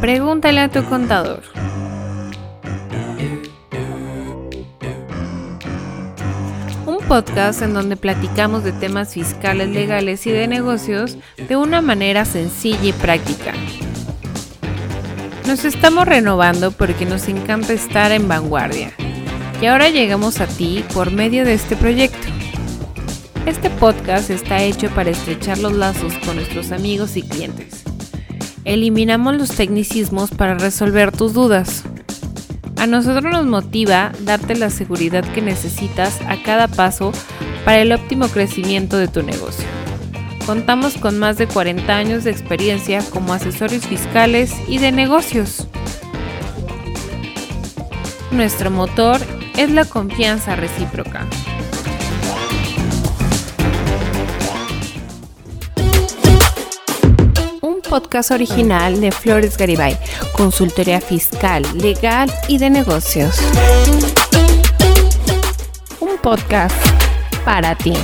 Pregúntale a tu contador. Un podcast en donde platicamos de temas fiscales, legales y de negocios de una manera sencilla y práctica. Nos estamos renovando porque nos encanta estar en vanguardia. Y ahora llegamos a ti por medio de este proyecto. Este podcast está hecho para estrechar los lazos con nuestros amigos y clientes. Eliminamos los tecnicismos para resolver tus dudas. A nosotros nos motiva darte la seguridad que necesitas a cada paso para el óptimo crecimiento de tu negocio. Contamos con más de 40 años de experiencia como asesores fiscales y de negocios. Nuestro motor es la confianza recíproca. Podcast original de Flores Garibay, consultoría fiscal, legal y de negocios. Un podcast para ti.